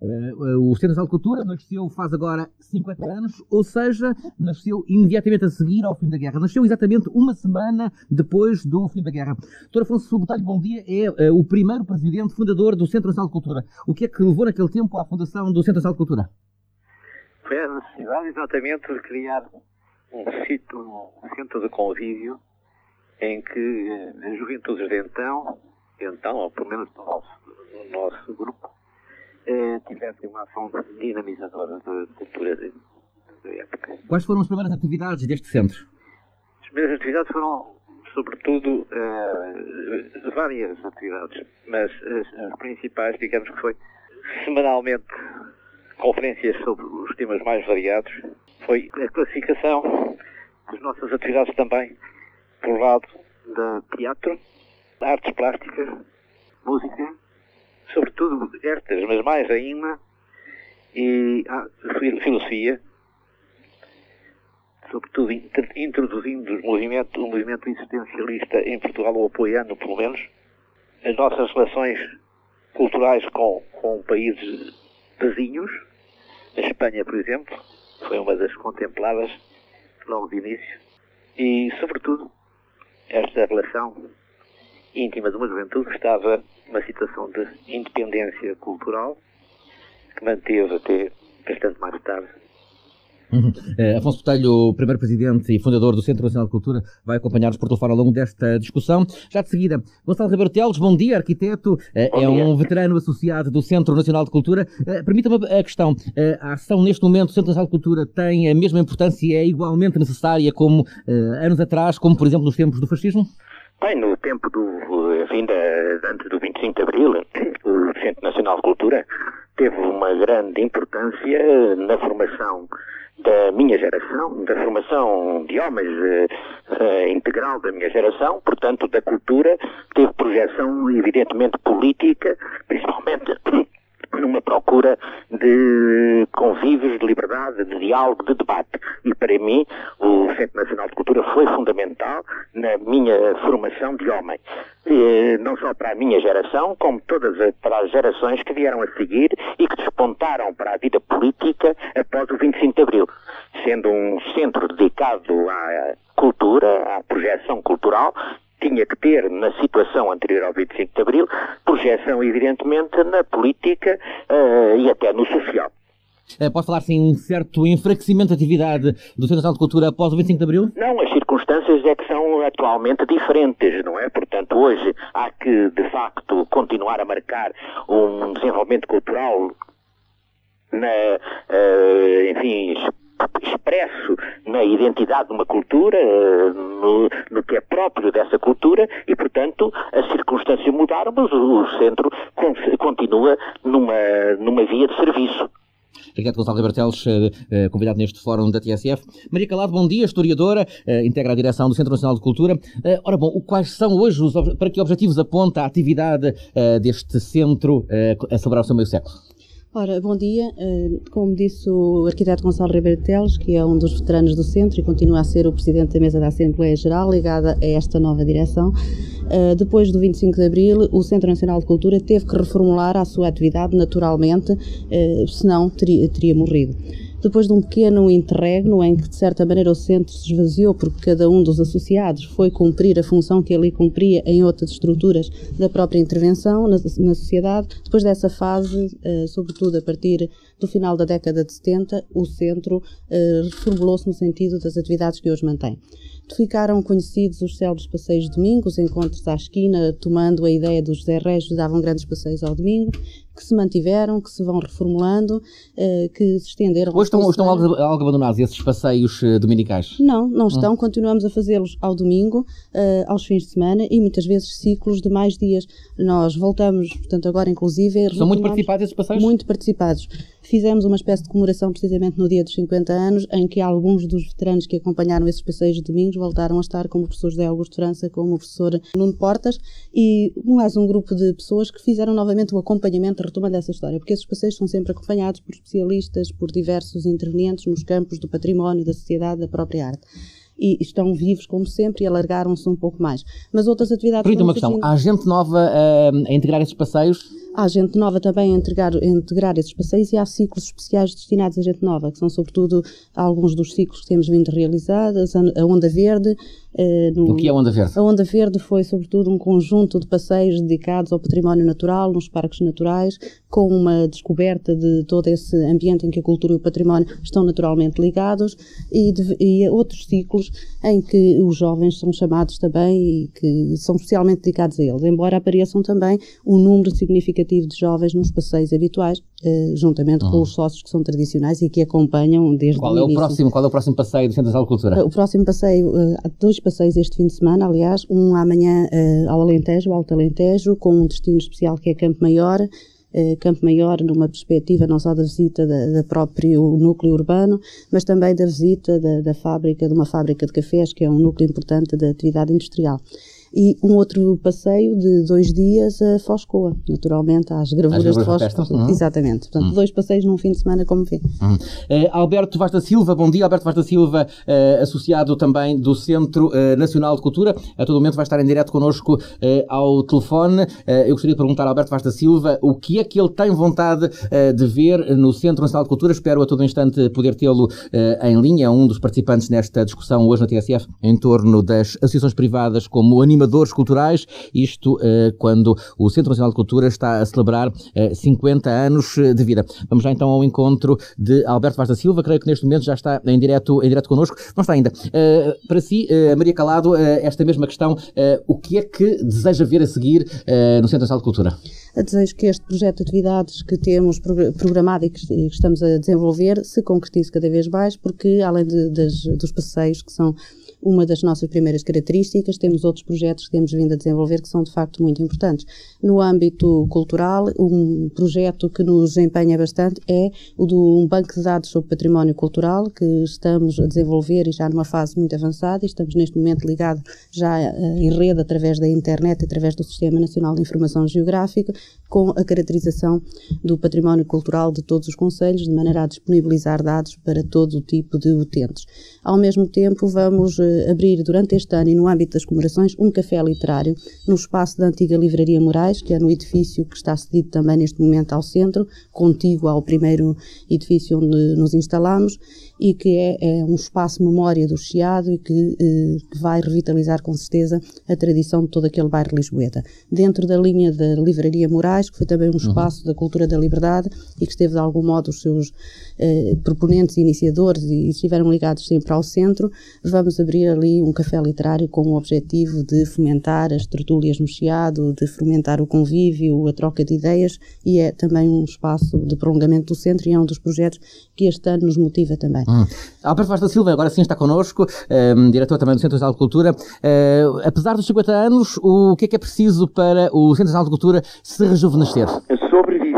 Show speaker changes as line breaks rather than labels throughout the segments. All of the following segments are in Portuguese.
o Centro Nacional de Cultura nasceu faz agora 50 anos, ou seja, nasceu imediatamente a seguir ao fim da guerra. Nasceu exatamente uma semana depois do fim da guerra. Doutor Afonso Botelho, bom dia, é o primeiro presidente fundador do Centro Nacional de Cultura. O que é que levou naquele tempo à fundação do Centro Nacional de Cultura?
Foi a necessidade exatamente de criar um sítio, um centro de convívio em que as juventudes de então, então, ou pelo menos do nosso, do nosso grupo, eh, tivessem uma ação dinamizadora da cultura da época.
Quais foram as primeiras atividades deste centro?
As primeiras atividades foram, sobretudo, eh, várias atividades, mas as, as principais, digamos que foi semanalmente conferências sobre os temas mais variados. Foi a classificação das nossas atividades também por lado da teatro, artes plásticas, música, sobretudo estas, mas mais ainda, e a filosofia, sobretudo introduzindo o movimento, o movimento existencialista em Portugal, ou apoiando pelo menos, as nossas relações culturais com, com países vizinhos, a Espanha, por exemplo, foi uma das contempladas logo de início, e sobretudo esta relação íntima de uma juventude que estava numa situação de independência cultural, que manteve até bastante mais tarde.
Uhum. Uh, Afonso Botelho, primeiro presidente e fundador do Centro Nacional de Cultura, vai acompanhar-nos por telefone ao longo desta discussão. Já de seguida, Gonçalo Ribeiro Teles, bom dia, arquiteto, uh, é dia. um veterano associado do Centro Nacional de Cultura. Uh, Permita-me a questão, a ação neste momento do Centro Nacional de Cultura tem a mesma importância e é igualmente necessária como anos atrás, como por exemplo nos tempos do fascismo?
Bem, no tempo do, enfim, da, antes do 25 de Abril, o Centro Nacional de Cultura teve uma grande importância na formação da minha geração, da formação de homens uh, integral da minha geração, portanto, da cultura, teve projeção evidentemente política, principalmente numa procura de convívios, de liberdade, de diálogo, de debate. E para mim, o Centro Nacional de Cultura foi fundamental na minha formação de homem. E, não só para a minha geração, como todas as, para as gerações que vieram a seguir e que despontaram para a vida política após o 25 de Abril. Sendo um centro dedicado à cultura, à projeção cultural, tinha que ter, na situação anterior ao 25 de Abril, projeção, evidentemente, na política uh, e até no social.
Uh, pode falar-se em um certo enfraquecimento de atividade do Centro Nacional de Cultura após o 25 de Abril?
Não, as circunstâncias é que são atualmente diferentes, não é? Portanto, hoje há que, de facto, continuar a marcar um desenvolvimento cultural na, uh, enfim, expresso na identidade de uma cultura, eh, no, no, que é próprio dessa cultura, e, portanto, as circunstâncias mudaram, mas o, centro continua numa, numa via de serviço.
Ricardo Gonçalves Berteles, eh, eh, convidado neste fórum da TSF. Maria Calado, bom dia, historiadora, integra a direção do Centro Nacional de Cultura. Ora bom, quais são hoje, os, para que objetivos aponta a atividade deste centro a celebrar o seu meio século?
Ora, bom dia. Eh, como disse o arquiteto Gonçalo Ribeiro Teles, que é um dos veteranos do centro e continua a ser o presidente da mesa da Assembleia Geral, ligada a esta nova direção, eh, depois do 25 de Abril, o Centro Nacional de Cultura teve que reformular a sua atividade naturalmente, eh, senão teria, teria morrido depois de um pequeno interregno em que, de certa maneira, o centro se esvaziou porque cada um dos associados foi cumprir a função que ele cumpria em outras estruturas da própria intervenção na, na sociedade. Depois dessa fase, eh, sobretudo a partir do final da década de 70, o centro eh, reformulou-se no sentido das atividades que hoje mantém. Ficaram conhecidos os célebres passeios de domingo, os encontros à esquina, tomando a ideia dos José Reis, davam grandes passeios ao domingo que se mantiveram, que se vão reformulando, eh, que se estenderam.
Hoje estão, estão algo, algo, abandonados esses passeios eh, dominicais?
Não, não estão. Hum. Continuamos a fazê-los ao domingo, eh, aos fins de semana e muitas vezes ciclos de mais dias. Nós voltamos, portanto, agora inclusive.
São muito participados esses passeios?
Muito participados. Fizemos uma espécie de comemoração precisamente no dia dos 50 anos, em que alguns dos veteranos que acompanharam esses passeios de domingos voltaram a estar como o professor José Augusto França, como o professor Nuno Portas e mais um grupo de pessoas que fizeram novamente o acompanhamento, retomando essa história, porque esses passeios são sempre acompanhados por especialistas, por diversos intervenientes nos campos do património, da sociedade, da própria arte e estão vivos como sempre e alargaram-se um pouco mais. Mas outras atividades...
Permita uma questão, há gente nova uh, a integrar esses passeios?
Há gente nova também a integrar, a integrar esses passeios e há ciclos especiais destinados a gente nova, que são sobretudo alguns dos ciclos que temos vindo a realizar, a Onda Verde,
Uh, no, o que é a Onda Verde?
A Onda Verde foi, sobretudo, um conjunto de passeios dedicados ao património natural, nos parques naturais, com uma descoberta de todo esse ambiente em que a cultura e o património estão naturalmente ligados, e, de, e outros ciclos em que os jovens são chamados também e que são especialmente dedicados a eles, embora apareçam também um número significativo de jovens nos passeios habituais, uh, juntamente uhum. com os sócios que são tradicionais e que acompanham desde
qual
o
é
início.
o próximo Qual é o próximo passeio do Centro de Cultura?
Uh, o próximo passeio, uh, há dois passeios este fim de semana, aliás, um amanhã ao Alentejo, Alto Alentejo, com um destino especial que é Campo Maior, Campo Maior numa perspectiva não só da visita da, da próprio núcleo urbano, mas também da visita da, da fábrica, de uma fábrica de cafés, que é um núcleo importante da atividade industrial e um outro passeio de dois dias a Foscoa, naturalmente, às gravuras de Foscoa. Uhum. Exatamente. Portanto, uhum. dois passeios num fim de semana, como vê.
Uhum. Uh, Alberto Vaz da Silva, bom dia. Alberto Vaz da Silva, uh, associado também do Centro uh, Nacional de Cultura. A todo momento vai estar em direto connosco ao telefone. eu gostaria de perguntar ao Alberto Vaz da Silva o que é que ele tem vontade de ver no Centro Nacional de Cultura. Espero a todo instante poder tê-lo em linha. É um dos participantes nesta discussão hoje na TSF em torno das associações privadas como animadores animadores culturais, isto uh, quando o Centro Nacional de Cultura está a celebrar uh, eh, 50 anos eh, de vida. Vamos já então ao encontro de Alberto Vaz da Silva, creio que neste momento já está em direto, em direto connosco. Não está ainda. Para si, Maria Calado, esta mesma questão, o que é que deseja ver a seguir no Centro Nacional de Cultura?
Desejo que este projeto de atividades que temos programado e que estamos a desenvolver se concretize cada vez mais, porque além de, das, dos passeios que são uma das nossas primeiras características. Temos outros projetos que temos vindo a desenvolver que são de facto muito importantes. No âmbito cultural, um projeto que nos empenha bastante é o do um banco de dados sobre património cultural que estamos a desenvolver e já numa fase muito avançada estamos neste momento ligados já eh, em rede através da internet, através do Sistema Nacional de Informação Geográfica, com a caracterização do património cultural de todos os conselhos, de maneira a disponibilizar dados para todo o tipo de utentes. Ao mesmo tempo, vamos eh, abrir durante este ano e no âmbito das comemorações um café literário no espaço da antiga Livraria Moraes, que é no edifício que está cedido também neste momento ao centro, contíguo ao primeiro edifício onde nos instalamos e que é, é um espaço memória do Chiado e que, eh, que, vai revitalizar com certeza a tradição de todo aquele bairro Lisboeta. Dentro da linha da Livraria Moraes, que foi também um uhum. espaço uhum. da cultura da liberdade e que esteve de algum modo os seus eh, proponentes e iniciadores e estiveram ligados sempre ao centro, vamos abrir ali um café literário com o objetivo de fomentar as tertúlias no Chiado, de fomentar o convívio, a troca de ideias e é também um espaço de prolongamento do centro e é um dos projetos que este ano nos motiva também.
Hum. Alberto Vaz da Silva, agora sim está connosco, um, ehm, diretor também do Centro Nacional de Cultura. Uh, apesar dos 50 anos, o que é que é preciso para o Centro Nacional de Cultura se rejuvenescer?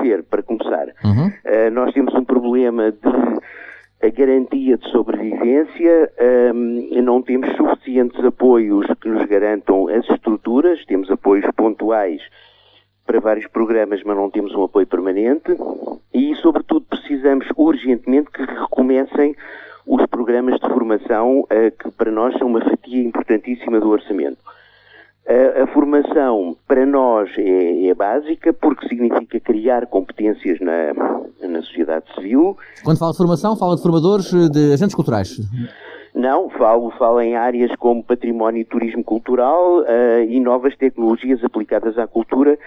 Sobreviver, para começar. Uhum. Uh, nós temos um problema de garantia de sobrevivência, um, ehm, não temos suficientes apoios que nos garantam as estruturas, temos apoios pontuais para vários programas, mas não temos um apoio permanente e, sobretudo, precisamos urgentemente que recomecem os programas de formação uh, que para nós são uma fatia importantíssima do orçamento. Uh, a formação para nós é, é, básica porque significa criar competências na, na sociedade civil.
Quando fala de formação, fala de formadores de agentes culturais.
Não, falo, falo em áreas como património e turismo cultural uh, e novas tecnologias aplicadas à cultura,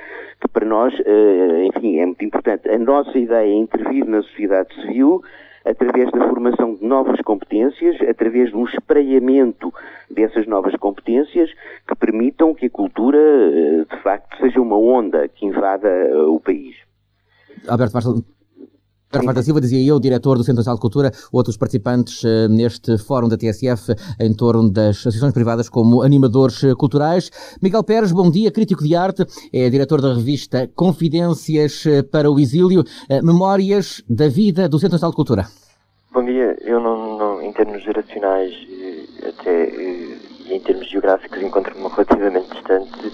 que para nós, uh, enfim, é muito importante. A nossa ideia é intervir na sociedade civil através da formação de novas competências, através de um espraiamento dessas novas competências que permitam que a cultura, uh, de facto, seja uma onda que invada o país.
Alberto Carlos da Silva, dizia eu, diretor do Centro Nacional de Cultura, outros participantes uh, neste fórum da TSF em torno das associações privadas como animadores uh, culturais. Miguel Pérez, bom dia, crítico de arte, é diretor da revista Confidências uh, para o Exílio, Memórias da Vida do Centro Nacional de Cultura.
Bom dia, eu não, não em termos geracionais até e em termos geográficos encontro-me relativamente distante,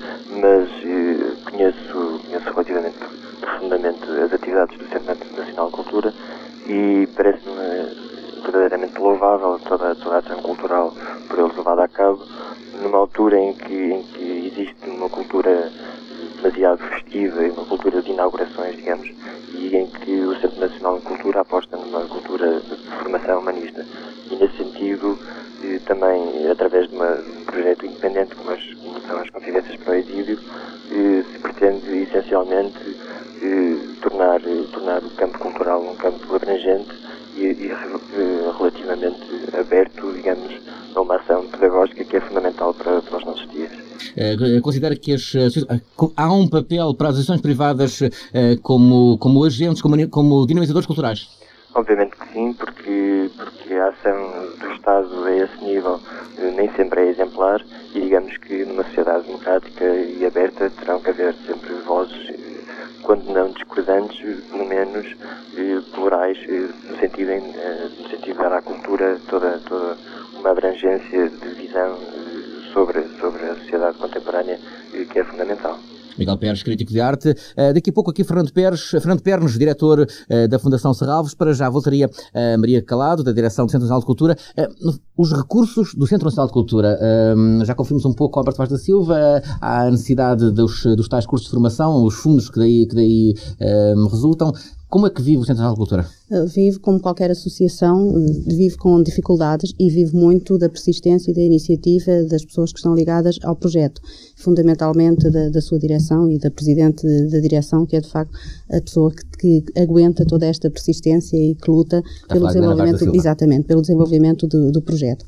considera que as, uh, há um papel para as instituições privadas uh, como, como agentes, como, como dinamizadores culturais?
Obviamente que sim, porque, porque a ação do Estado a esse nível nem sempre é exemplar e digamos que numa sociedade democrática e aberta terão que haver sempre vozes, quando não discordantes, pelo menos plurais, no sentido, em, no sentido de dar à cultura toda, toda uma abrangência de visão sobre, sobre a sociedade contemporânea que é fundamental.
Miguel Pérez, crítico de arte. Uh, daqui a pouco aqui Fernando Pérez, Fernando Pernes, diretor uh, da Fundação Serralves. Para já voltaria uh, Maria Calado, da direção do Centro Nacional de Cultura. os recursos do Centro Nacional de Cultura, já confirmamos um pouco Alberto Vaz da Silva, a necessidade dos, dos tais cursos de formação, os fundos que daí, que daí resultam. Como é que vive o Centro Nacional de Cultura?
Vive como qualquer associação, vive com dificuldades e vive muito da persistência e da iniciativa das pessoas que estão ligadas ao projeto, fundamentalmente da, da sua direção e da presidente da direção, que é de facto a pessoa que, que aguenta toda esta persistência e que luta Está pelo desenvolvimento, exatamente, pelo desenvolvimento do, do projeto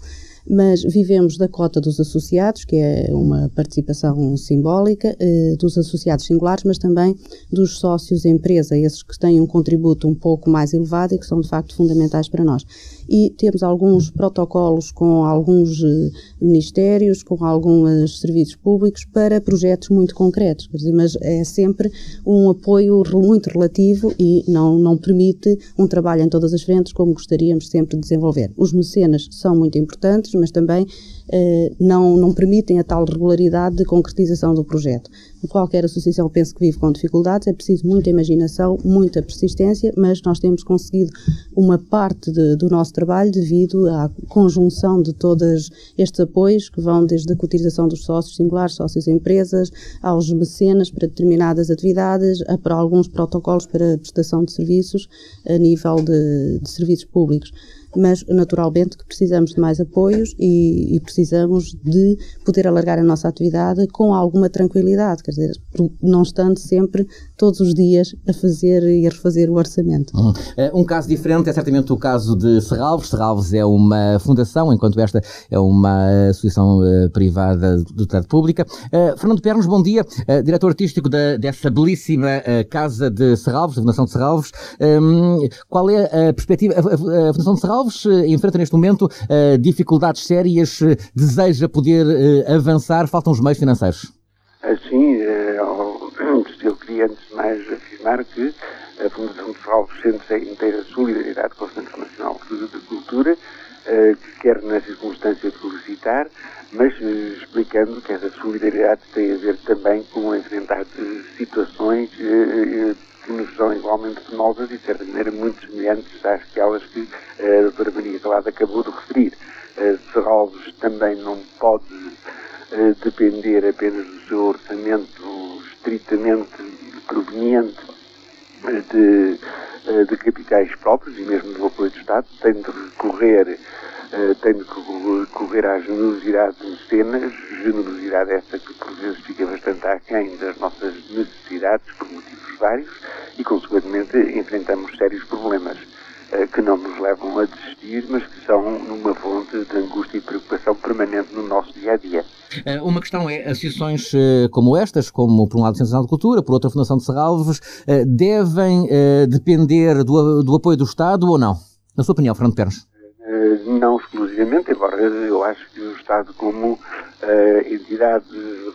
mas vivemos da cota dos associados, que é uma participação simbólica, eh, dos associados singulares, mas também dos sócios empresa, esses que têm um contributo um pouco mais elevado e que são de facto fundamentais para nós e temos alguns protocolos com alguns eh, ministérios, com alguns serviços públicos para projetos muito concretos, mas é sempre um apoio muito relativo e não, não permite um trabalho em todas as frentes como gostaríamos sempre de desenvolver. Os mecenas são muito importantes, mas também eh, não, não permitem a tal regularidade de concretização do projeto. Qualquer associação penso que vive com dificuldades, é preciso muita imaginação, muita persistência, mas nós temos conseguido uma parte de, do nosso trabalho devido à conjunção de todos estes apoios que vão desde a cotização dos sócios singulares, sócios empresas, aos mecenas para determinadas atividades, a para alguns protocolos para prestação de serviços a nível de, de serviços públicos mas naturalmente que precisamos de mais apoios e, e, precisamos de poder alargar a nossa atividade com alguma tranquilidade, quer dizer, não estando sempre todos os dias a fazer e a refazer o orçamento.
Uhum. Um caso diferente é certamente o caso de Serralves. Serralves é uma fundação, enquanto esta é uma associação uh, privada utilidade pública. Uh, Fernando Pernos, bom dia, diretor artístico da, dessa belíssima Casa de Serralves, a Fundação de Serralves. Um, qual é a perspectiva? A Fundação de Serralves Alves eh, enfrenta neste momento uh, dificuldades sérias, uh, deseja poder avançar, faltam os meios financeiros?
Sim, eu queria antes de mais afirmar que a Fundação de Alves sente a inteira solidariedade com o Centro Nacional de Cultura, que quer na circunstância de felicitar, mas explicando que essa solidariedade tem a ver também com enfrentar situações que nos são igualmente penosas e, de certa maneira, muito semelhantes àquelas que eh, a doutora Maria Calada acabou de referir. Uh, Serralves também não pode uh, depender apenas do seu orçamento estritamente proveniente de, de capitais próprios e mesmo do apoio do Estado, tem de recorrer Uh, tem de recorrer à generosidade de mecenas, generosidade essa que por vezes fica bastante aquém das nossas necessidades, por motivos vários, e consequentemente enfrentamos sérios problemas uh, que não nos levam a desistir, mas que são numa fonte de angústia e preocupação permanente no nosso dia a dia.
Eh, uma questão é, associações como estas, como por um lado a Centro de Cultura, por outra a Fundação de Serralves, devem depender do, do apoio do Estado ou não? Na sua opinião, Fernando Pernos?
Não exclusivamente, embora eu acho que o Estado, como uh, entidade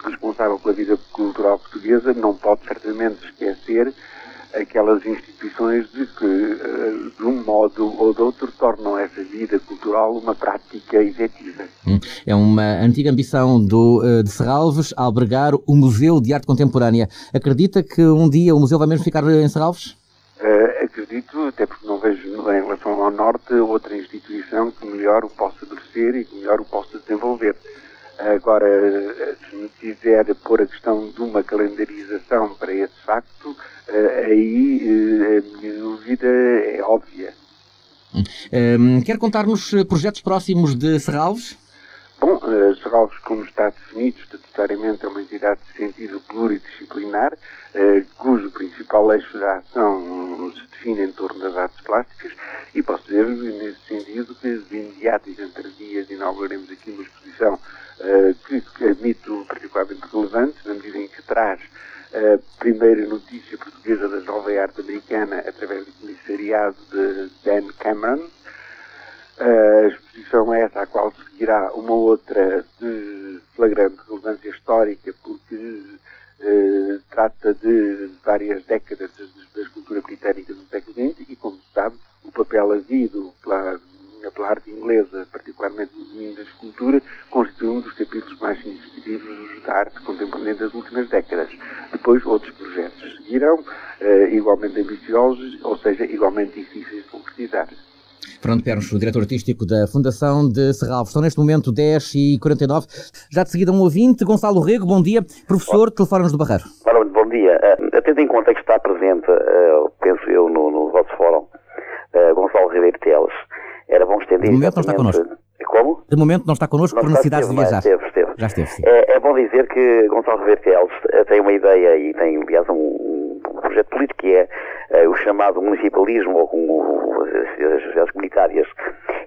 responsável pela vida cultural portuguesa, não pode certamente esquecer aquelas instituições de que, uh, de um modo ou de outro, tornam essa vida cultural uma prática efetiva.
Hum. É uma antiga ambição do, de Serralves albergar o Museu de Arte Contemporânea. Acredita que um dia o museu vai mesmo ficar em Serralves?
Uh, acredito, até porque não vejo em relação ao Norte outra instituição que melhor o possa exercer e que melhor o possa desenvolver. Agora, se me quiser pôr a questão de uma calendarização para esse facto, uh, aí uh, a minha dúvida é óbvia.
Um, quer contar-nos projetos próximos de Serralves?
Bom, uh, Serralves, como está definido estatutariamente, é uma entidade de sentido pluridisciplinar, uh, cujo principal eixo de ação se define em torno das artes plásticas, e posso dizer, nesse sentido, que de imediato e dias inauguraremos aqui uma exposição uh, que, que admito particularmente relevante, na medida em que traz a primeira notícia portuguesa da jovem arte americana através do comissariado de Dan Cameron, a exposição é essa à qual seguirá uma outra de flagrante relevância histórica, porque eh, trata de várias décadas da escultura britânica do século XX e, como se sabe, o papel havido pela, pela arte inglesa, particularmente no domínio da escultura, constitui um dos capítulos mais significativos da arte contemporânea das últimas décadas. Depois, outros projetos seguirão, eh, igualmente ambiciosos, ou seja, igualmente difíceis de concretizar.
Fernando Pernos, o diretor artístico da Fundação de Serralves. Estão neste momento 10 e 49 Já de seguida um ouvinte, Gonçalo Rego, bom dia. Professor, telefone-nos do Barreiro.
Ora, bom dia. Uh, tendo em conta que está presente, uh, penso eu, no, no vosso fórum, uh, Gonçalo Ribeiro Teles, era bom estender...
De momento não está connosco.
Como?
De momento não está connosco não por necessidades de viajar.
Esteve, esteve.
Já esteve, sim.
É, é, bom dizer que Gonçalo Ribeiro Teles tem uma ideia e tem, aliás, um projeto político que é o chamado municipalismo, ou as sociedades comunitárias,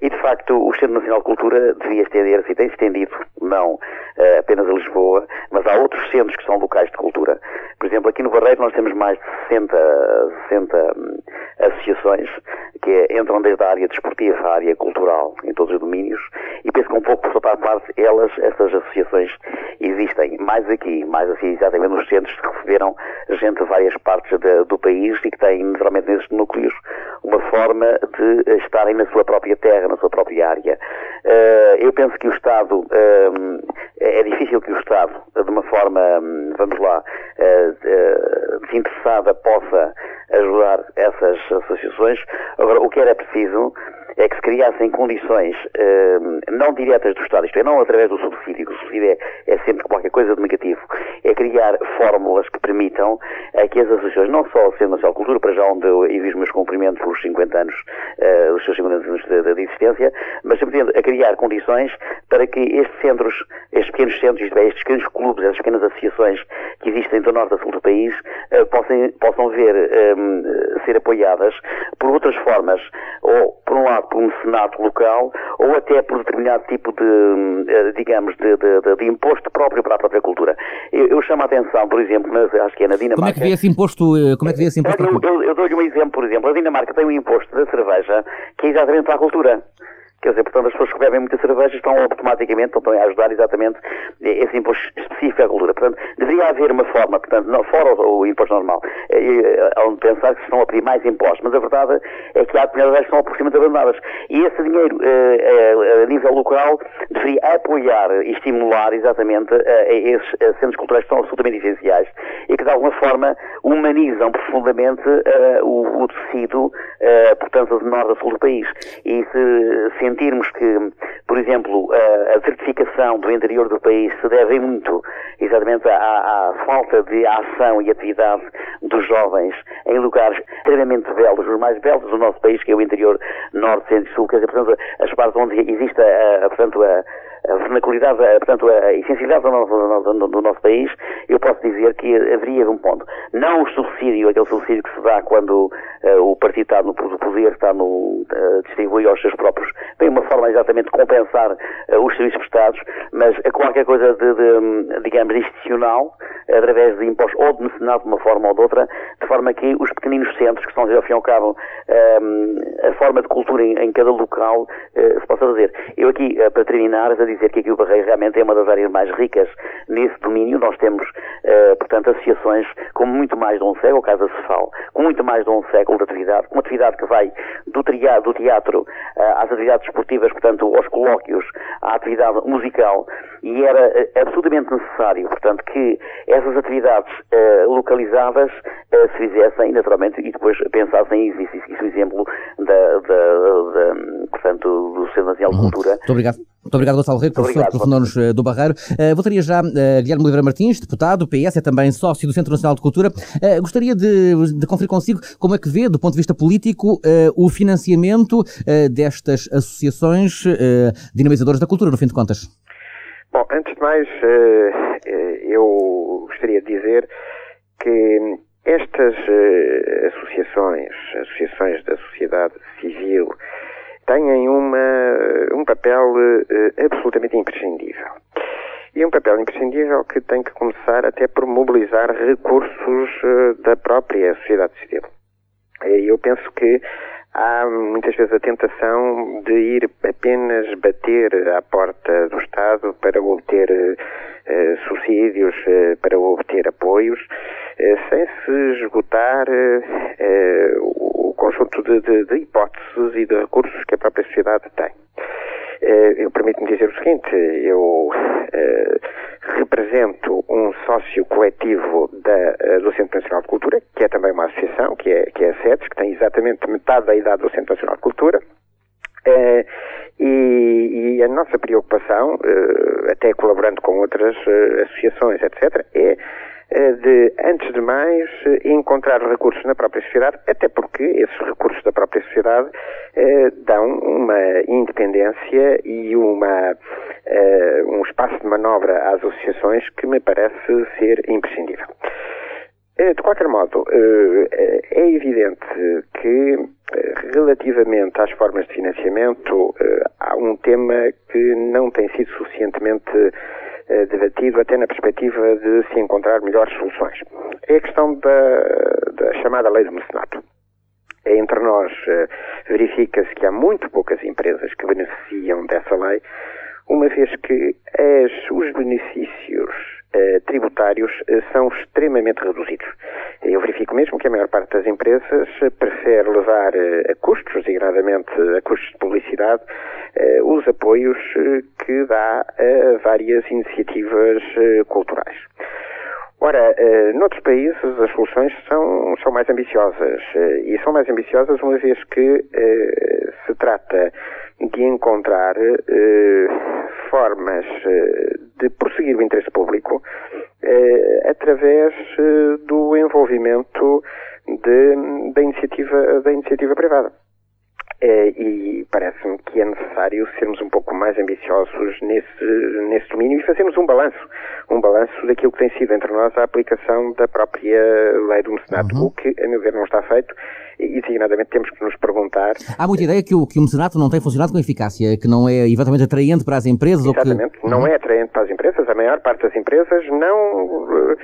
e, de facto, o Centro Nacional de Cultura devia estender-se e tem estendido, não uh, apenas a Lisboa, mas há outros centros que são locais de cultura. Por exemplo, aqui no Barreiro nós temos mais de 60, 60 um, associações que entram desde a área desportiva à área cultural, em todos os domínios, e penso que um pouco por sua parte, elas, essas associações, existem mais aqui, mais assim, exatamente nos centros que receberam gente de várias partes de, do país e que têm, naturalmente, nesses núcleos, uma forma de estarem na sua própria terra, na sua própria área. Uh, eu penso que o Estado, uh, é difícil que o Estado, de uma forma, vamos lá, uh, desinteressada, possa ajudar essas associações. Agora, o que era preciso é que se criassem condições não diretas do Estado, isto é, não através do subsídio, que o subsídio é, é sempre qualquer coisa de negativo, é criar fórmulas que permitam que as associações, não só o Centro Nacional de Cultura, para já onde eu os meus cumprimentos pelos 50 anos, uh, os seus 50 anos de, de, existência, mas sempre a criar condições para que estes centros, estes pequenos centros, isto é, estes pequenos clubes, estas pequenas associações que existem do norte a sul do país, uh, possam, possam ver, um, ser apoiadas por outras formas, ou, por um lado, por um mecenato local, ou até por determinado tipo de, eh, digamos, de, de, de imposto próprio para a própria cultura. Eu, eu, chamo a atenção, por exemplo, acho que é na Dinamarca.
Como é que vê esse imposto? Como é que vê esse imposto?
Eu, eu, eu dou-lhe um exemplo, por exemplo. A Dinamarca tem um imposto da cerveja que é exatamente para a cultura. Quer dizer, portanto, as pessoas que bebem muita cerveja estão automaticamente, estão a ajudar exatamente esse imposto específico à cultura. Portanto, deveria haver uma forma, portanto, não, fora o, o imposto normal, é, onde pensar que se estão a pedir mais impostos, mas a verdade é que há comunidades que estão aproximadamente abandonadas. E esse dinheiro, eh, a nível local, deveria apoiar e estimular exatamente esses centros culturais que são absolutamente essenciais e que, de alguma forma, humanizam profundamente o, o tecido, portanto, de norte a sul do país. E se, se sentirmos que, por exemplo, a, certificação do interior do país se deve muito exatamente à, à, falta de ação e atividade dos jovens em lugares extremamente belos, os mais belos do nosso país, que é o interior norte, centro e sul, quer dizer, portanto, as partes onde existe, a, a, portanto, a, a vernaculidade, portanto, a essencialidade do nosso, do, do nosso, país, eu posso dizer que haveria um ponto. Não o subsídio, aquele subsídio que se dá quando uh, o partido está no poder, está no, uh, distribui aos seus próprios, tem uma forma exatamente de compensar uh, os serviços prestados, mas qualquer coisa de, de digamos, institucional, através de impostos ou de mecenato de uma forma ou de outra, de forma que os pequeninos centros, que são, ao fim e ao cabo, a forma de cultura em, em cada local, se possa fazer. Eu aqui, para terminar, a dizer que aqui o Barreiro realmente é uma das áreas mais ricas nesse domínio. Nós temos, uh, portanto, associações com muito mais de um século, o caso da Cefal, com muito mais de um século de atividade, com atividade que vai do, triado, do teatro uh, às atividades esportivas, portanto, aos colóquios, à atividade musical, e era uh, absolutamente necessário, portanto, que essas atividades localizadas se fizessem, naturalmente, e depois pensassem, e isso, isso exemplo da, da, da, portanto, do Centro Nacional de. Cultura.
Muito obrigado. Muito obrigado, Gonçalo Rego, professor por nos do Barreiro. Uh, voltaria já uh, Guilherme Oliveira Martins, deputado, PS, é também sócio do Centro Nacional de Cultura. Uh, gostaria de, de, conferir consigo como é que vê, do ponto de vista político, o financiamento destas associações dinamizadoras da cultura, no fim de contas.
Bom, antes de mais, eu gostaria de dizer que estas associações, associações da sociedade civil, têm uma, um papel uh, absolutamente imprescindível. E um papel imprescindível que tem que começar até por mobilizar recursos uh, da própria sociedade civil. Eu penso que há muitas vezes a tentação de ir apenas bater à porta do Estado para obter uh, subsídios, para obter apoios, sem se esgotar o conjunto de, de, de, hipóteses e de recursos que a própria sociedade tem. Eu permito-me dizer o seguinte, eu represento um sócio coletivo da, do Centro Nacional de Cultura, que é também uma associação, que é, que é a SEDES, que tem exatamente metade da idade do Centro Nacional de Cultura, Uh, e, e, a nossa preocupação, uh, até colaborando com outras uh, associações, etc., é de, antes de mais, encontrar recursos na própria sociedade, até porque esses recursos da própria sociedade dão uma independência e uma, um espaço de manobra às associações que me parece ser imprescindível. De qualquer modo, é evidente que Relativamente às formas de financiamento, eh, há um tema que não tem sido suficientemente eh, debatido até na perspectiva de se encontrar melhores soluções. É a questão da, da chamada lei do mecenato. Entre nós, eh, verifica-se que há muito poucas empresas que beneficiam dessa lei, uma vez que as, os benefícios eh, tributários eh, são extremamente reduzidos. Eu verifico mesmo que a maior parte das empresas eh, prefere levar a custos, designadamente a custos de publicidade, os apoios que dá a várias iniciativas culturais. Ora, noutros países as soluções são, são mais ambiciosas e são mais ambiciosas uma vez que se trata de encontrar formas de prosseguir o interesse público eh, através eh, do envolvimento de, da, iniciativa, da iniciativa privada. Eh, e parece-me que é necessário sermos um pouco mais ambiciosos nesse, nesse domínio e fazermos um balanço, um balanço daquilo que tem sido entre nós a aplicação da própria lei do mecenato, uhum. o que, a meu ver, não está feito e, designadamente, temos que nos perguntar...
Há muita ideia que o, que o mecenato não tem funcionado com eficácia, que não é eventualmente atraente para as empresas?
Exatamente,
que...
não uhum. é atraente para as empresas, a maior parte das empresas não,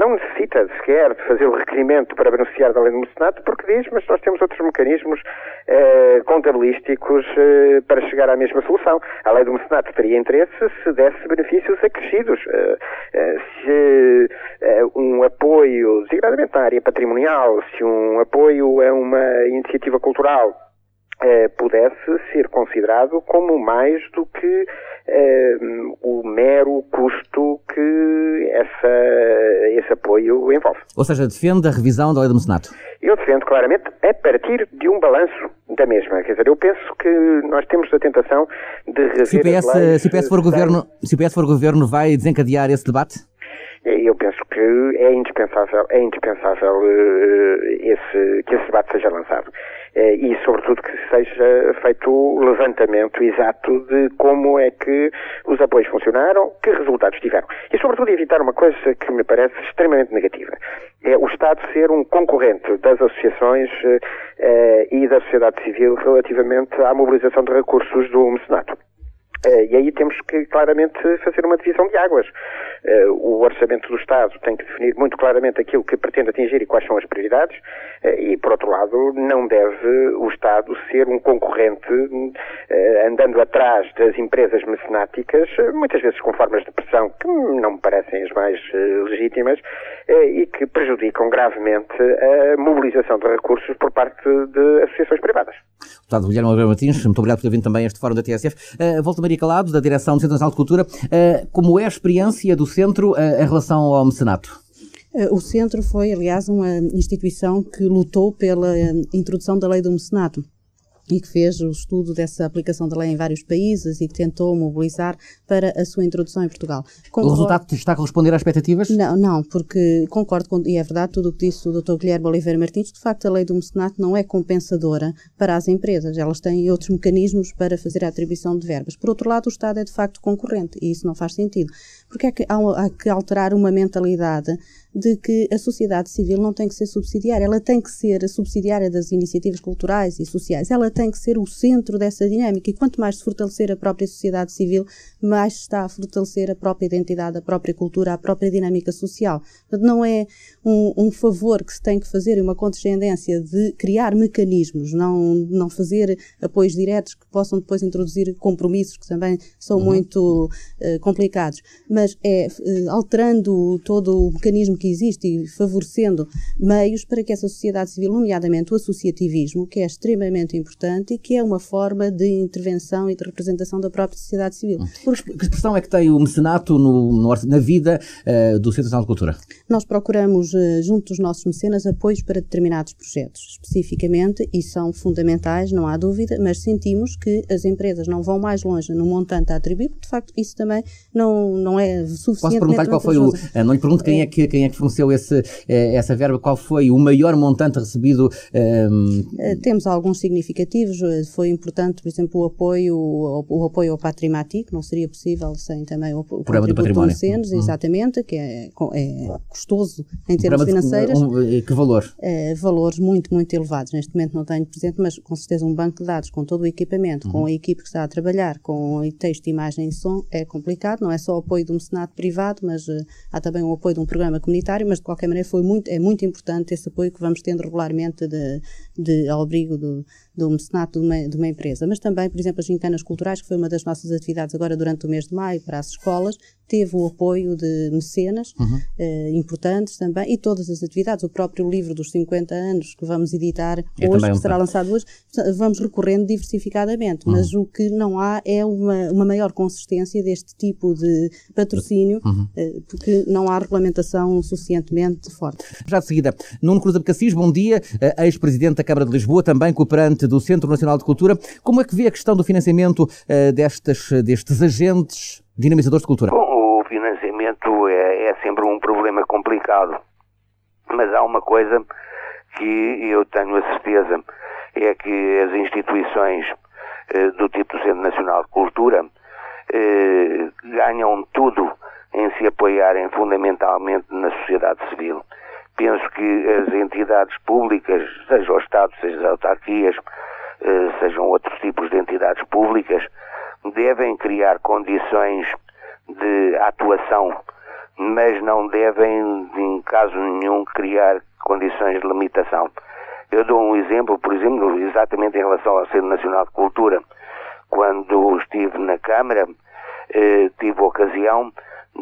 não necessita sequer de fazer o requerimento para beneficiar da lei do mecenato, porque diz, mas nós temos outros mecanismos eh, contabilísticos eh, para chegar à mesma solução. A lei do mecenato teria interesse se desse benefícios acrescidos. Eh, eh se eh, um apoio, designadamente na área patrimonial, se um apoio a uma iniciativa cultural pudesse ser considerado como mais do que eh, o mero custo que essa, esse apoio envolve.
Ou seja, defende a revisão da lei do mecenato?
Eu defendo claramente a partir de um balanço da mesma. Quer dizer, eu penso que nós temos a tentação de rever
se o PS, se o PS for governo, se o PS for governo, vai desencadear esse debate?
Eu penso que é indispensável, é indispensável uh, esse, que esse debate seja lançado. Eh, e, sobretudo, que seja feito o levantamento exato de como é que os apoios funcionaram, que resultados tiveram. E, sobretudo, evitar uma coisa que me parece extremamente negativa. É o Estado ser um concorrente das associações uh, e da sociedade civil relativamente à mobilização de recursos do mecenato. Uh, e aí temos que claramente fazer uma divisão de águas. Uh, o orçamento do Estado tem que definir muito claramente aquilo que pretende atingir e quais são as prioridades, uh, e por outro lado, não deve o Estado ser um concorrente andando atrás das empresas mecenáticas, muitas vezes com formas de pressão que não me parecem as mais legítimas e que prejudicam gravemente a mobilização de recursos por parte de associações privadas.
Deputado Guilherme Oliveira Martins, muito obrigado por ter vindo também a este fórum da TSF. volta Maria da direção do Centro Nacional de Cultura. Uh, como é a experiência do centro uh, em relação ao mecenato?
Eh, o centro foi, aliás, uma instituição que lutou pela introdução da lei do mecenato. E que fez o estudo dessa aplicação da lei em vários países e que tentou mobilizar para a sua introdução em Portugal.
Concordo... O resultado está a corresponder às expectativas?
Não, não, porque concordo com, e é verdade tudo o que disse o Dr. Guilherme Oliveira Martins, de facto a lei do mecenato não é compensadora para as empresas, elas têm outros mecanismos para fazer a atribuição de verbas. Por outro lado, o Estado é de facto concorrente e isso não faz sentido. Porque é que há, há que alterar uma mentalidade de que a sociedade civil não tem que ser subsidiária, ela tem que ser subsidiária das iniciativas culturais e sociais, ela tem que ser o centro dessa dinâmica e quanto mais se fortalecer a própria sociedade civil, mais está a fortalecer a própria identidade, a própria cultura, a própria dinâmica social. Portanto, não é um, um favor que se tem que fazer e uma condescendência de criar mecanismos, não, não fazer apoios diretos que possam depois introduzir compromissos que também são uhum. muito uh, complicados, mas é uh, alterando todo o mecanismo que existe e favorecendo meios para que essa sociedade civil, nomeadamente o associativismo, que é extremamente importante e que é uma forma de intervenção e de representação da própria sociedade civil.
Porque... Que expressão é que tem o mecenato no, no na vida uh, do Centro Nacional de Cultura?
Nós procuramos, uh, junto dos nossos mecenas, apoios para determinados projetos, especificamente, e são fundamentais, não há dúvida, mas sentimos que as empresas não vão mais longe no montante a atribuir, porque de facto isso também não, não é suficiente.
Posso perguntar qual foi o. Não lhe pergunto quem é, que, quem é que forneceu esse, eh, essa verba, qual foi o maior montante recebido?
Um... Ehm, temos alguns significativos, foi importante, por exemplo, o apoio, o, o apoio ao Patrimati, que não seria possível sem também o, o
programa do património.
Cenos, uhum. exatamente, que é, é custoso em termos financeiros. Um,
que valor?
É, valores muito, muito elevados. Neste momento não tenho presente, mas com certeza um banco de dados com todo o equipamento, uhum. com a equipe que está a trabalhar, com texto, imagem e som, é complicado. Não é só o apoio de um Senado privado, mas uh, há também o apoio de um programa comunitário, mas de qualquer maneira foi muito, é muito importante esse apoio que vamos tendo regularmente de, de, ao abrigo do, do mecenato de uma, de uma empresa. Mas também, por exemplo, as gincanas culturais, que foi uma das nossas atividades agora durante o mês de maio para as escolas, teve o apoio de mecenas uhum. eh, importantes também e todas as atividades. O próprio livro dos 50 anos que vamos editar é hoje, que será lançado hoje, vamos recorrendo diversificadamente, uhum. mas o que não há é uma, uma maior consistência deste tipo de patrocínio, uhum. eh, porque não há regulamentação suficientemente forte.
Já de seguida, Nuno Cruz Abcacis, bom dia, eh, ex-presidente da Câmara de Lisboa, também cooperante do Centro Nacional de Cultura. Como é que vê a questão do financiamento uh, destes, destes agentes dinamizadores de cultura?
Bom, financiamento é, é sempre um problema complicado. Mas há uma coisa que eu tenho a certeza, é que as instituições eh, do tipo do Centro Nacional de Cultura eh, ganham tudo em se apoiarem fundamentalmente na sociedade civil. Penso que as entidades públicas, seja o Estado, seja as autarquias, eh, sejam outros tipos de entidades públicas, devem criar condições de atuação, mas não devem, em caso nenhum, criar condições de limitação. Eu dou um exemplo, por exemplo, exatamente em relação ao Centro Nacional de Cultura. Quando estive na Câmara, eh, tive a ocasião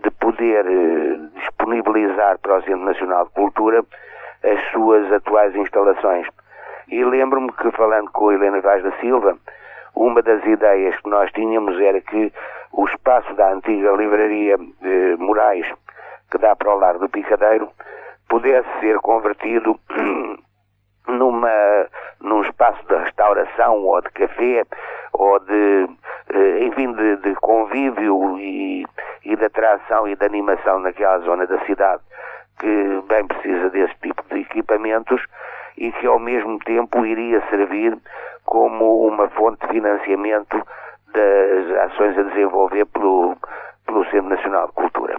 de poder eh, disponibilizar para o Centro Nacional de Cultura as suas atuais instalações. E lembro-me que, falando com a Helena Vaz da Silva, uma das ideias que nós tínhamos era que o espaço da antiga livraria de Moraes, que dá para o lar do Picadeiro, pudesse ser convertido numa, num espaço de restauração ou de café ou de, eh, enfim, de, de convívio e, e de atração e de animação naquela zona da cidade que bem precisa desse tipo de equipamentos e que ao mesmo tempo iria servir como uma fonte de financiamento das ações a desenvolver pelo, pelo Centro Nacional de Cultura.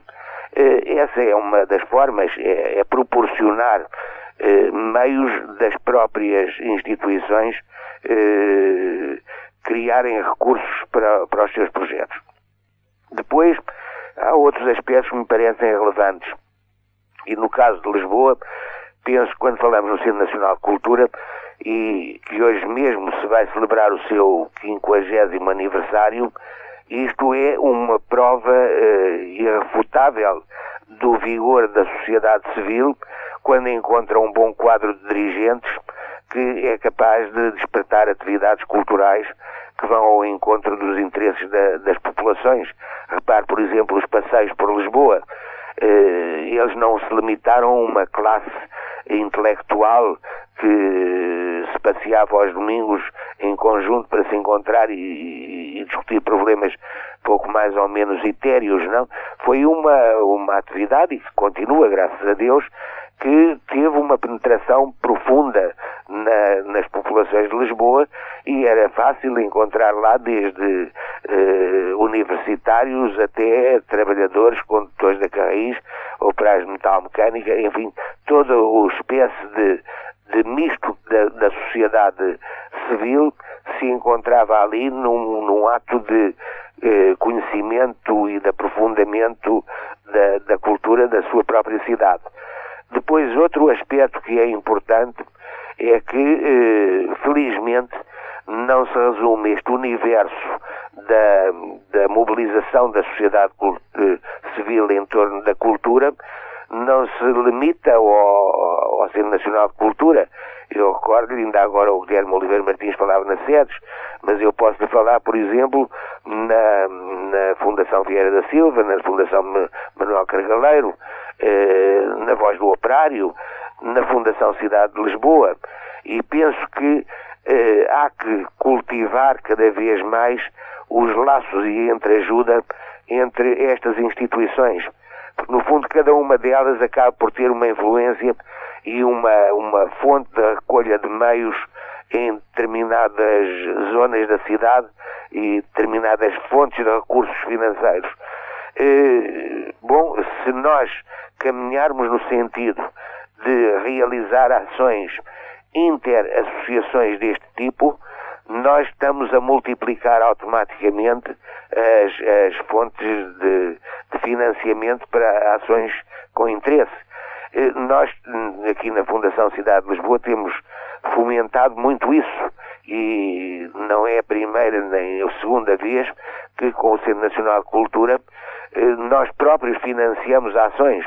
Eh, essa é uma das formas, é, é proporcionar eh, meios das próprias instituições eh, criarem recursos para, para os seus projetos. Depois, há outros aspectos que me parecem relevantes. E no caso de Lisboa, penso quando falamos no Centro Nacional de Cultura, e que hoje mesmo se vai celebrar o seu 50 aniversário, isto é uma prova uh, irrefutável do vigor da sociedade civil quando encontra um bom quadro de dirigentes que é capaz de despertar atividades culturais que vão ao encontro dos interesses da, das populações. Repare, por exemplo, os passeios por Lisboa. Uh, eles não se limitaram a uma classe intelectual que se passeava aos domingos em conjunto para se encontrar e, e, discutir problemas pouco mais ou menos etéreos, não? Foi uma, uma atividade e que continua, graças a Deus, que teve uma penetração profunda na, nas populações de Lisboa e era fácil encontrar lá desde eh, universitários até trabalhadores, condutores da carris, operários de metal mecânica, enfim, toda o espécie de, de misto da, da, sociedade civil se encontrava ali num, num ato de eh, conhecimento e de aprofundamento da, da cultura da sua própria cidade. Depois, outro aspecto que é importante é que, eh, felizmente, não se resume este universo da, da mobilização da sociedade eh, civil em torno da cultura, não se limita ao, ao Centro Nacional de Cultura. Eu recordo, ainda agora o Guilherme Oliveira Martins falava nas sedes, mas eu posso lhe falar, por exemplo, na, na Fundação Vieira da Silva, na Fundação Manuel Cargaleiro, eh, na Voz do Operário, na Fundação Cidade de Lisboa. E penso que eh, há que cultivar cada vez mais os laços e entreajuda entre estas instituições. Porque, no fundo, cada uma delas acaba por ter uma influência e uma, uma fonte de recolha de meios em determinadas zonas da cidade e determinadas fontes de recursos financeiros. Eh, bom, se nós caminharmos no sentido de realizar ações inter-associações deste tipo, nós estamos a multiplicar automaticamente as, as fontes de, de, financiamento para ações com interesse. Eh, nós, aqui na Fundação Cidade de Lisboa, temos fomentado muito isso e não é a primeira nem a segunda vez que, com o Centro Nacional de Cultura, eh, nós próprios financiamos ações.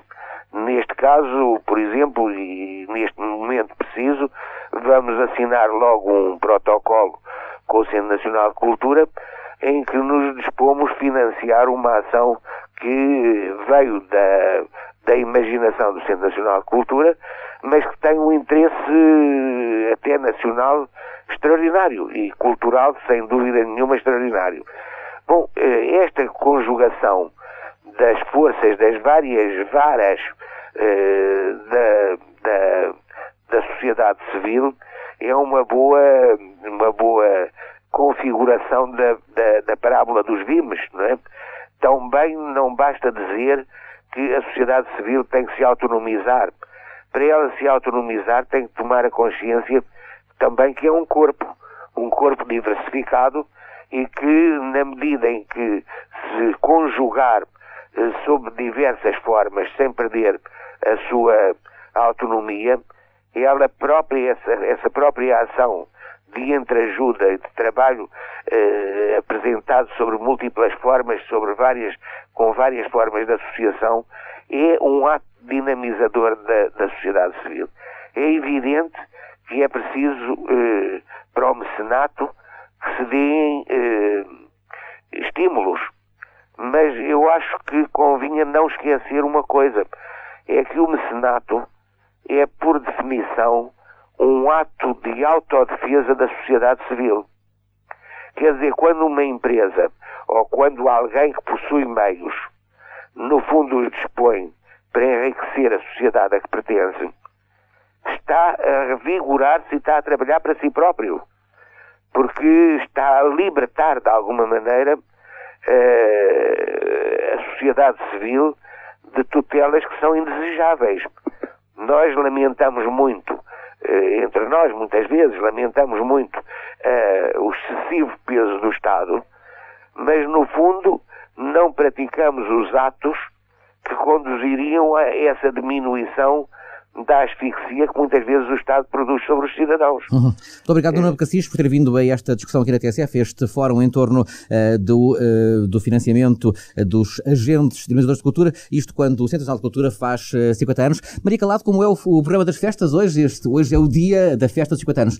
Neste caso, por exemplo, e neste momento preciso, vamos assinar logo um protocolo com o Centro Nacional de Cultura em que nos dispomos financiar uma ação que veio da, da imaginação do Centro Nacional de Cultura, mas que tem um interesse até nacional extraordinário e cultural, sem dúvida nenhuma, extraordinário. Bom, eh, esta conjugação das forças das várias varas eh, da, da, da sociedade civil é uma boa, uma boa configuração da, da, da parábola dos vimes, não é? Também não basta dizer que a sociedade civil tem que se autonomizar. Para ela se autonomizar tem que tomar a consciência também que é um corpo, um corpo diversificado e que na medida em que se conjugar eh, sob diversas formas sem perder a sua autonomia, ela própria, essa, essa própria ação de entreajuda e de trabalho eh, apresentado sobre múltiplas formas, sobre várias, com várias formas de associação, é um ato dinamizador da, da sociedade civil. É evidente que é preciso eh, para o mecenato que se deem eh, estímulos, mas eu acho que convinha não esquecer uma coisa é que o mecenato é, por definição, um ato de autodefesa da sociedade civil. Quer dizer, quando uma empresa ou quando alguém que possui meios, no fundo os dispõe para enriquecer a sociedade a que pertence, está a revigorar-se e está a trabalhar para si próprio. Porque está a libertar, de alguma maneira, eh, a sociedade civil de tutelas que são indesejáveis. Nós lamentamos muito, entre nós muitas vezes, lamentamos muito uh, o excessivo peso do Estado, mas no fundo não praticamos os atos que conduziriam a essa diminuição da asfixia que muitas vezes o Estado produz sobre os cidadãos.
Uhum. Muito obrigado, Dona Cassis, por ter vindo a esta discussão aqui na TSF, este fórum em torno uh, do, uh, do financiamento uh, dos agentes dinamizadores de cultura, isto quando o Centro Nacional de Cultura faz 50 anos. Maria Calado, como é o, o, programa das festas hoje? Este, hoje é o dia da festa dos 50 anos.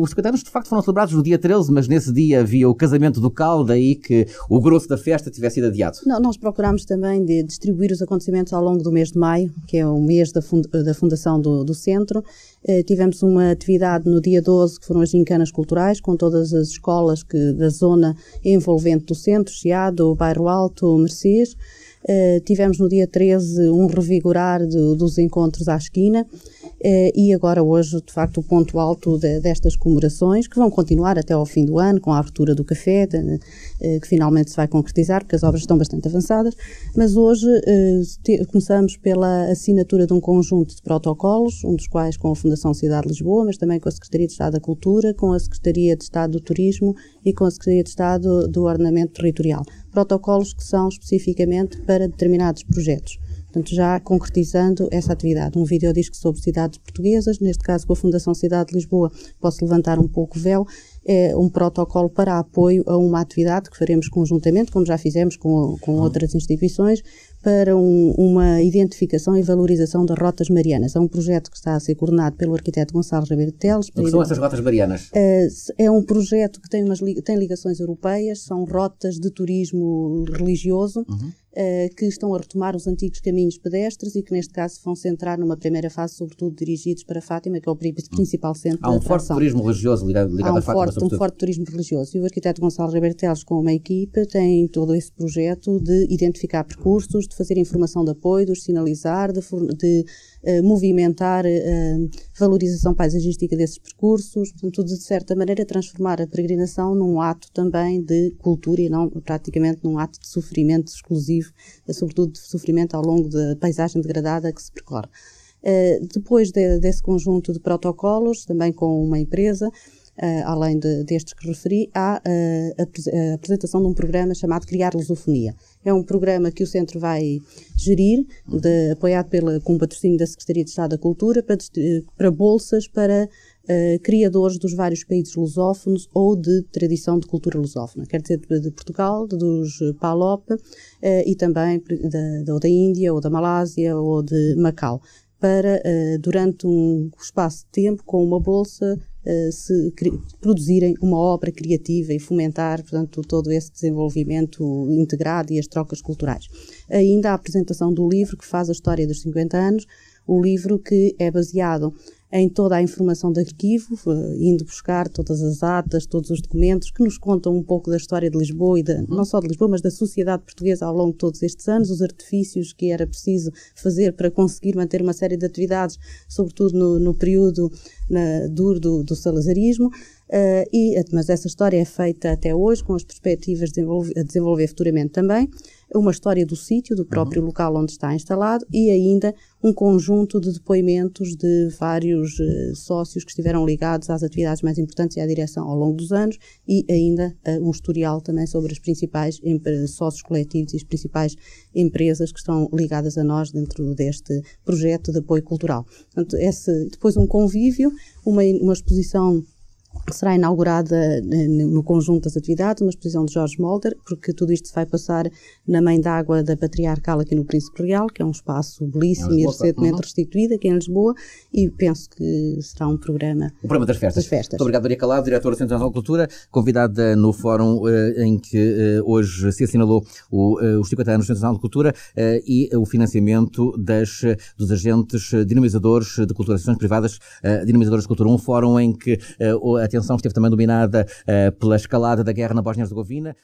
os 50 anos, de facto, foram celebrados no dia 13, mas nesse dia havia o casamento do Cal, daí que o grosso da festa tivesse sido adiado.
Não, nós procuramos também de distribuir os acontecimentos ao longo do mês de maio, que é o mês da, fund da fundação do, do centro. Eh, tivemos uma atividade no dia 12, que foram as gincanas culturais, com todas as escolas que, da zona envolvente do centro, Chiado, Bairro Alto, Mercês. Uh, tivemos no dia 13 um revigorar de, dos encontros à esquina uh, e agora hoje, de facto, o ponto alto de, destas comemorações, que vão continuar até ao fim do ano, com a abertura do café, de, uh, que finalmente se vai concretizar, porque as obras estão bastante avançadas, mas hoje te, começamos pela assinatura de um conjunto de protocolos, um dos quais com a Fundação Cidade de Lisboa, mas também com a Secretaria de Estado da Cultura, com a Secretaria de Estado do Turismo e com a Secretaria de Estado do Ordenamento Territorial. Protocolos que são especificamente para determinados projetos. Portanto, já concretizando essa atividade. Um videodisco sobre cidades portuguesas, neste caso com a Fundação Cidade de Lisboa, posso levantar um pouco o véu, é um protocolo para apoio a uma atividade que faremos conjuntamente, como já fizemos com, com outras instituições, para um, uma identificação e valorização das rotas marianas. É um projeto que está a ser coordenado pelo arquiteto Gonçalo Ribeiro Teles.
O que são essas rotas marianas?
É, é um projeto que tem, umas, tem ligações europeias, são rotas de turismo religioso. Uhum uh, que estão a retomar os antigos caminhos pedestres e que, neste caso, vão centrar numa primeira fase, sobretudo dirigidos para Fátima, que é o principal centro
Há um forte turismo religioso ligado, ligado
Há um
à Fátima,
forte, um forte turismo religioso. E o arquiteto Gonçalo Ribeiro com uma equipe, tem todo esse projeto de identificar percursos, de fazer informação de apoio, de os sinalizar, de, de uh, movimentar a uh, valorização paisagística desses percursos, portanto, de certa maneira transformar a peregrinação num ato também de cultura e não praticamente num ato de sofrimento exclusivo sobretudo de sofrimento ao longo da paisagem degradada que se percorre. Uh, depois de, desse conjunto de protocolos, também com uma empresa, uh, além de, destes que referi, há a, a, apresentação de um programa chamado Criar Lusofonia. É um programa que o Centro vai gerir, de, apoiado pela, com o patrocínio da Secretaria de Estado da Cultura, para, para bolsas para uh, criadores dos vários países lusófonos ou de tradição de cultura lusófona, quer dizer, de, de Portugal, dos PALOP uh, e também da, da Índia ou da Malásia ou de Macau, para, uh, durante um espaço de tempo, com uma bolsa, se produzirem uma obra criativa e fomentar, portanto, todo esse desenvolvimento integrado e as trocas culturais. Ainda a apresentação do livro que faz a história dos 50 anos, o livro que é baseado em toda a informação de arquivo, eh, indo buscar todas as atas, todos os documentos que nos contam um pouco da história de Lisboa e de, uhum. não só de Lisboa, mas da sociedade portuguesa ao longo de todos estes anos, os artifícios que era preciso fazer para conseguir manter uma série de atividades, sobretudo no, no período na, duro do, do salazarismo. Uh, e, mas essa história é feita até hoje, com as perspectivas de desenvolver, a desenvolver futuramente também uma história do sítio, do próprio uhum. local onde está instalado e ainda um conjunto de depoimentos de vários uh, sócios que estiveram ligados às atividades mais importantes e à direção ao longo dos anos e ainda uh, um historial também sobre as principais sócios coletivos e as principais empresas que estão ligadas a nós dentro deste projeto de apoio cultural. Portanto, esse, depois um convívio, uma, uma exposição será inaugurada eh, no conjunto das atividades, uma exposição de Jorge Molder, porque tudo isto se vai passar na Mãe d'Água da Patriarcal aqui no Príncipe Real, que é um espaço belíssimo e recentemente uhum. restituído aqui em Lisboa, e penso que será um programa...
O programa das festas.
Das festas.
Muito obrigado, Maria Calado, diretora do Centro Nacional de Cultura, convidada no fórum eh, em que eh, hoje se assinalou os 50 anos do Centro Nacional de Cultura e o financiamento das, dos agentes dinamizadores de cultura, associações privadas dinamizadores de cultura, um fórum em que a atenção esteve também dominada uh, pela escalada da guerra na Bósnia-Herzegovina.